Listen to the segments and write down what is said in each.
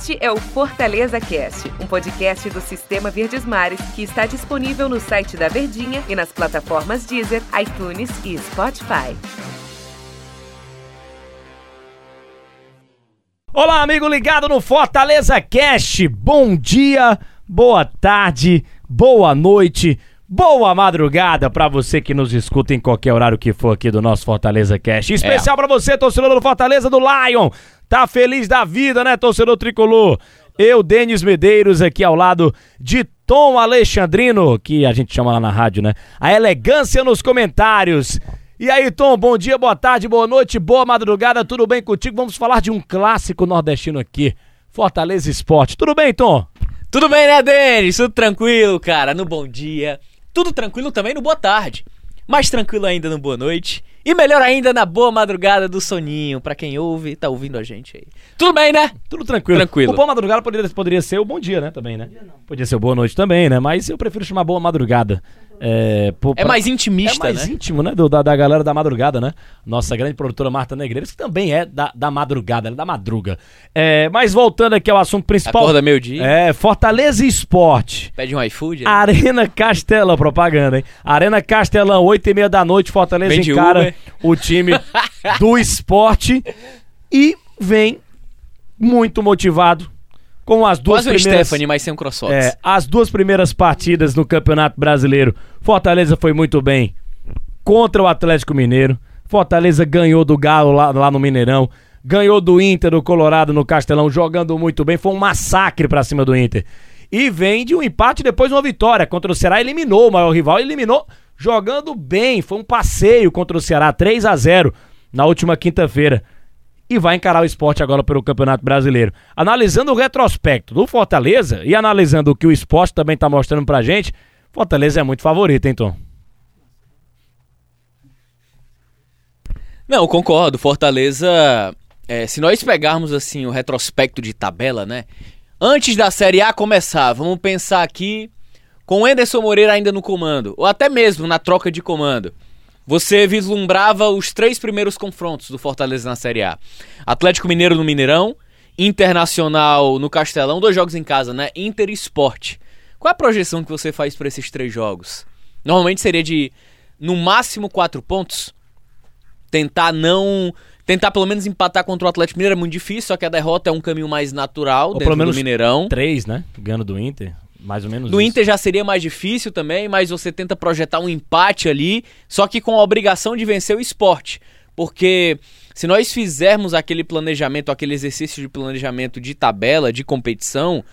Este é o Fortaleza Cast, um podcast do Sistema Verdes Mares que está disponível no site da Verdinha e nas plataformas Deezer, iTunes e Spotify. Olá, amigo ligado no Fortaleza Cast. Bom dia, boa tarde, boa noite, boa madrugada para você que nos escuta em qualquer horário que for aqui do nosso Fortaleza Cast. Especial pra para você, torcedor do Fortaleza do Lion. Tá feliz da vida, né, torcedor tricolor? Eu, Denis Medeiros, aqui ao lado de Tom Alexandrino, que a gente chama lá na rádio, né? A elegância nos comentários. E aí, Tom, bom dia, boa tarde, boa noite, boa madrugada, tudo bem contigo? Vamos falar de um clássico nordestino aqui, Fortaleza Esporte. Tudo bem, Tom? Tudo bem, né, Denis? Tudo tranquilo, cara, no bom dia. Tudo tranquilo também no boa tarde. Mais tranquilo ainda no boa noite. E melhor ainda na boa madrugada do soninho, pra quem ouve, tá ouvindo a gente aí. Tudo bem, né? Tudo tranquilo. Tranquilo. O boa madrugada poderia, poderia ser o bom dia, né, também, né? Podia ser o boa noite também, né? Mas eu prefiro chamar boa madrugada. É, pô, É mais intimista, é mais né? íntimo, né? do- da, da galera da madrugada, né? Nossa grande produtora Marta Negreiros, que também é da, da madrugada, ela é da madruga. É, mas voltando aqui ao assunto principal. Acorda meio-dia. É, Fortaleza Esporte. Pede um iFood. né? Arena Castelão, propaganda, hein? Arena Castelão, 8 e meia da noite, Fortaleza Vem de encara Uber. o time do esporte e vem muito motivado com as duas Quase o primeiras... Stephanie, mas sem um crossfox. É, as duas primeiras partidas no Campeonato Brasileiro, Fortaleza foi muito bem contra o Atlético Mineiro. Fortaleza ganhou do Galo lá, lá no Mineirão, ganhou do Inter do Colorado no Castelão, jogando muito bem. Foi um massacre pra cima do Inter. E vem de um empate e depois uma vitória contra o Ceará, eliminou o maior rival, eliminou jogando bem. Foi um passeio contra o Ceará, 3 a 0 na última quinta-feira e vai encarar o esporte agora pelo Campeonato Brasileiro. Analisando o retrospecto do Fortaleza e analisando o que o esporte também tá mostrando pra gente, Fortaleza é muito favorito, hein, Tom? Não, concordo. Fortaleza, é, se nós pegarmos assim o retrospecto de tabela, né? Antes da Série A começar, vamos pensar aqui com o Enderson Moreira ainda no comando, ou até mesmo na troca de comando. Você vislumbrava os três primeiros confrontos do Fortaleza na Série A. Atlético Mineiro no Mineirão, Internacional no Castelão, dois jogos em casa, né? Inter e Sport. Qual é a projeção que você faz para esses três jogos? Normalmente seria de, no máximo, quatro pontos tentar não. Tentar pelo menos empatar contra o Atlético Mineiro é muito difícil, só que a derrota é um caminho mais natural Ou dentro pelo menos do Mineirão. Três, né? Ganhando do Inter, mais ou menos No isso. Inter já seria mais difícil também, mas você tenta projetar um empate ali, só que com a obrigação de vencer o esporte. Porque se nós fizermos aquele planejamento, aquele exercício de planejamento de tabela, de competição,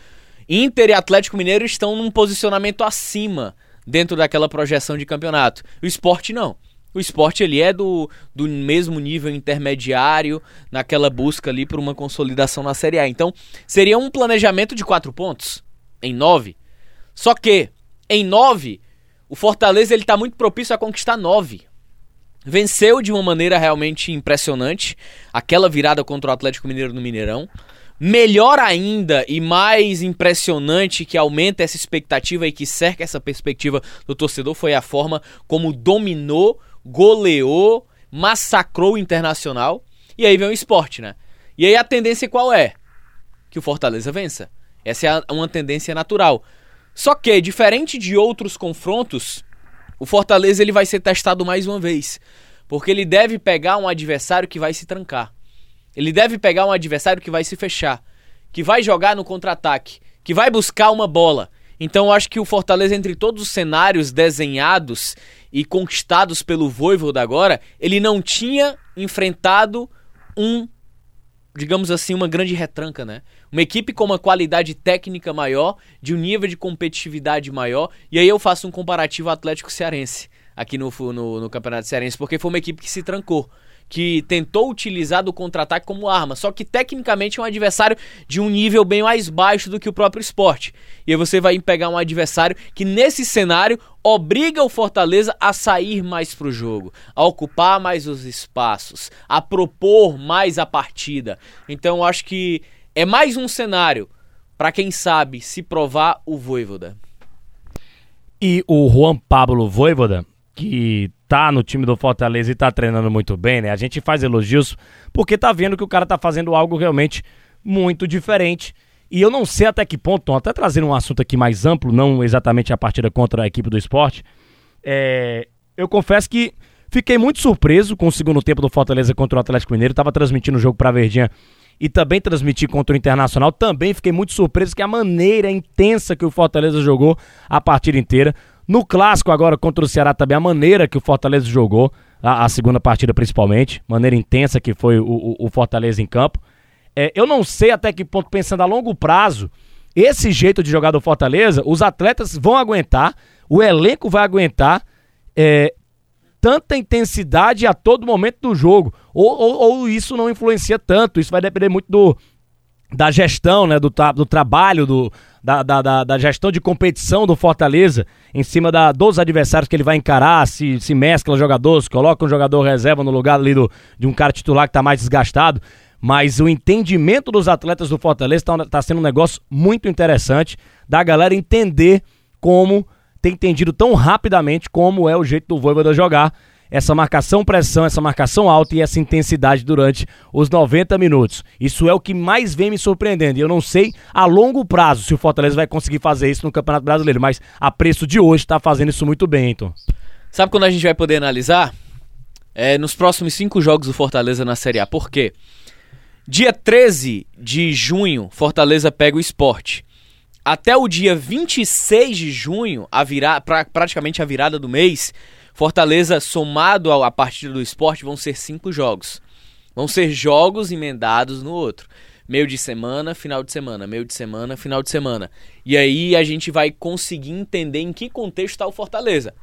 Inter e Atlético Mineiro estão num posicionamento acima dentro daquela projeção de campeonato. O esporte não. O esporte ele é do, do mesmo nível intermediário naquela busca ali por uma consolidação na Série A. Então, seria um planejamento de quatro pontos em nove. Só que, em nove, o Fortaleza ele tá muito propício a conquistar nove. Venceu de uma maneira realmente impressionante aquela virada contra o Atlético Mineiro no Mineirão. Melhor ainda e mais impressionante que aumenta essa expectativa e que cerca essa perspectiva do torcedor foi a forma como dominou, goleou, massacrou o Internacional. E aí vem o esporte, né? E aí a tendência qual é? Que o Fortaleza vença. Essa é uma tendência natural. Só que, diferente de outros confrontos, o Fortaleza ele vai ser testado mais uma vez. Porque ele deve pegar um adversário que vai se trancar. Ele deve pegar um adversário que vai se fechar, que vai jogar no contra-ataque, que vai buscar uma bola. Então eu acho que o Fortaleza, entre todos os cenários desenhados e conquistados pelo Voivoda agora, ele não tinha enfrentado um, digamos assim, uma grande retranca, né? Uma equipe com uma qualidade técnica maior, de um nível de competitividade maior, e aí eu faço um comparativo Atlético Cearense aqui no, no, no Campeonato Cearense, porque foi uma equipe que se trancou que tentou utilizar do contra-ataque como arma, só que tecnicamente é um adversário de um nível bem mais baixo do que o próprio esporte. E aí você vai pegar um adversário que nesse cenário obriga o Fortaleza a sair mais pro jogo, a ocupar mais os espaços, a propor mais a partida. Então acho que é mais um cenário para quem sabe se provar o Voivoda. E o Juan Pablo Voivoda, que tá no time do Fortaleza e tá treinando muito bem, né? A gente faz elogios porque tá vendo que o cara tá fazendo algo realmente muito diferente E eu não sei até que ponto, até trazendo um assunto aqui mais amplo, não exatamente a partida contra a equipe do esporte, é, eu confesso que fiquei muito surpreso com o segundo tempo do Fortaleza contra o Atlético Mineiro. Estava transmitindo o jogo para a Verdinha e também transmiti contra o Internacional. Também fiquei muito surpreso que a maneira intensa que o Fortaleza jogou a partida inteira. No clássico agora contra o Ceará também, a maneira que o Fortaleza jogou, a, a segunda partida principalmente, maneira intensa que foi o, o, o Fortaleza em campo. É, eu não sei até que ponto, pensando a longo prazo, esse jeito de jogar do Fortaleza, os atletas vão aguentar, o elenco vai aguentar é, tanta intensidade a todo momento do jogo. Ou, ou, ou, isso não influencia tanto, isso vai depender muito do, da gestão, né, do, do trabalho, do, da, da, da, gestão de competição do Fortaleza em cima da, dos adversários que ele vai encarar, se, se mescla jogadores, coloca um jogador reserva no lugar ali do, de um cara titular que está mais desgastado. Mas o entendimento dos atletas do Fortaleza está tá sendo um negócio muito interessante da galera entender como, ter entendido tão rapidamente como é o jeito do Voivoda jogar essa marcação pressão, essa marcação alta e essa intensidade durante os 90 minutos. Isso é o que mais vem me surpreendendo. E eu não sei a longo prazo se o Fortaleza vai conseguir fazer isso no Campeonato Brasileiro, mas a preço de hoje está fazendo isso muito bem, então. Sabe quando a gente vai poder analisar? É, nos próximos cinco jogos do Fortaleza na Série A. Por quê? Dia 13 de junho, Fortaleza pega o esporte. Até o dia 26 de junho, a vira, pra, praticamente a virada do mês, Fortaleza, somado à partida do esporte, vão ser cinco jogos. Vão ser jogos emendados no outro. Meio de semana, final de semana, meio de semana, final de semana. E aí a gente vai conseguir entender em que contexto está o Fortaleza.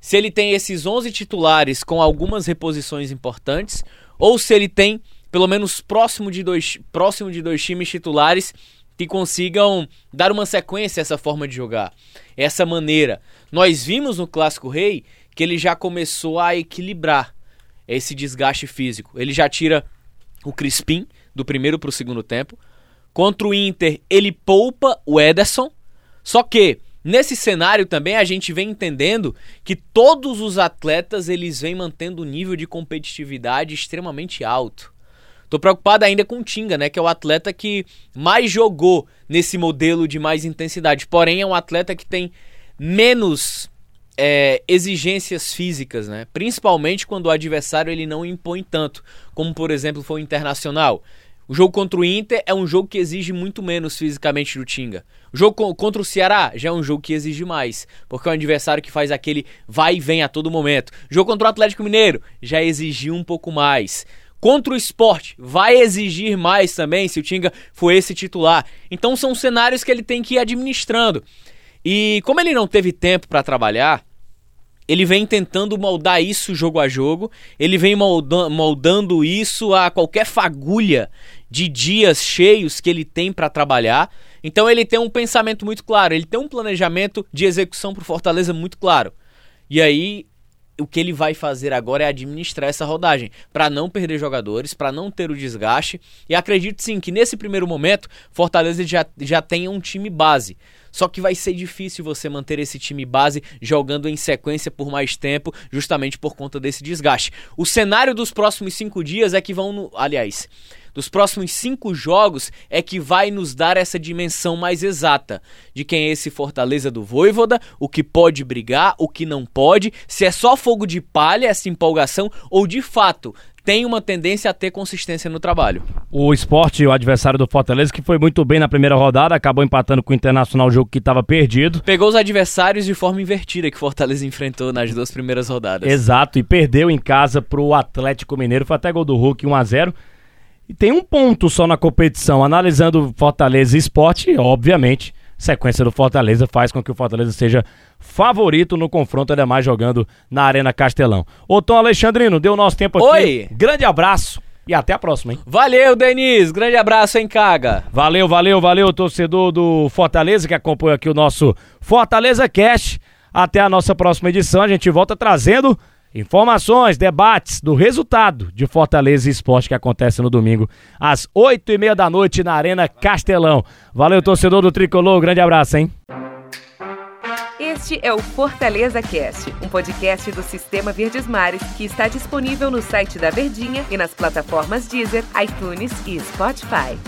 Se ele tem esses 11 titulares com algumas reposições importantes, ou se ele tem pelo menos próximo de dois, próximo de dois times titulares que consigam dar uma sequência a essa forma de jogar, essa maneira. Nós vimos no Clássico Rei que ele já começou a equilibrar esse desgaste físico. Ele já tira o Crispim do primeiro para o segundo tempo. Contra o Inter, ele poupa o Ederson. Só que nesse cenário também a gente vem entendendo que todos os atletas eles vêm mantendo um nível de competitividade extremamente alto. Tô preocupado ainda com o Tinga, né? Que é o atleta que mais jogou nesse modelo de mais intensidade. Porém, é um atleta que tem menos é, exigências físicas, né? Principalmente quando o adversário ele não impõe tanto, como por exemplo foi o Internacional. O jogo contra o Inter é um jogo que exige muito menos fisicamente do Tinga. O jogo contra o Ceará já é um jogo que exige mais, porque é um adversário que faz aquele vai e vem a todo momento. O jogo contra o Atlético Mineiro já exigiu um pouco mais. Contra o esporte, vai exigir mais também se o Tinga for esse titular. Então são cenários que ele tem que ir administrando. E como ele não teve tempo para trabalhar, ele vem tentando moldar isso jogo a jogo, ele vem moldando, moldando isso a qualquer fagulha de dias cheios que ele tem para trabalhar. Então ele tem um pensamento muito claro, ele tem um planejamento de execução para Fortaleza muito claro. E aí o que ele vai fazer agora é administrar essa rodagem, para não perder jogadores, para não ter o desgaste. E acredito sim que nesse primeiro momento, Fortaleza já, já tenha um time base. Só que vai ser difícil você manter esse time base jogando em sequência por mais tempo, justamente por conta desse desgaste. O cenário dos próximos cinco dias é que vão. No, aliás, dos próximos cinco jogos é que vai nos dar essa dimensão mais exata de quem é esse Fortaleza do Voivoda, o que pode brigar, o que não pode, se é só fogo de palha essa empolgação ou de fato tem uma tendência a ter consistência no trabalho. O esporte, o adversário do Fortaleza, que foi muito bem na primeira rodada, acabou empatando com o Internacional, jogo que estava perdido. Pegou os adversários de forma invertida que o Fortaleza enfrentou nas duas primeiras rodadas. Exato, e perdeu em casa pro Atlético Mineiro, foi até gol do Hulk 1 a 0 E tem um ponto só na competição, analisando Fortaleza e esporte, obviamente, sequência do Fortaleza faz com que o Fortaleza seja favorito no confronto, ainda mais jogando na Arena Castelão. Ô Tom Alexandrino, deu nosso tempo aqui. Oi! Grande abraço. E até a próxima, hein? Valeu, Denis. Grande abraço, hein, Caga. Valeu, valeu, valeu, torcedor do Fortaleza que acompanha aqui o nosso Fortaleza Cash. Até a nossa próxima edição. A gente volta trazendo Informações, debates do resultado de Fortaleza Esporte que acontece no domingo às oito e meia da noite na Arena Castelão. Valeu, torcedor do Tricolor, grande abraço, hein? Este é o Fortaleza Cast, um podcast do Sistema Verdes Mares que está disponível no site da Verdinha e nas plataformas Deezer, iTunes e Spotify.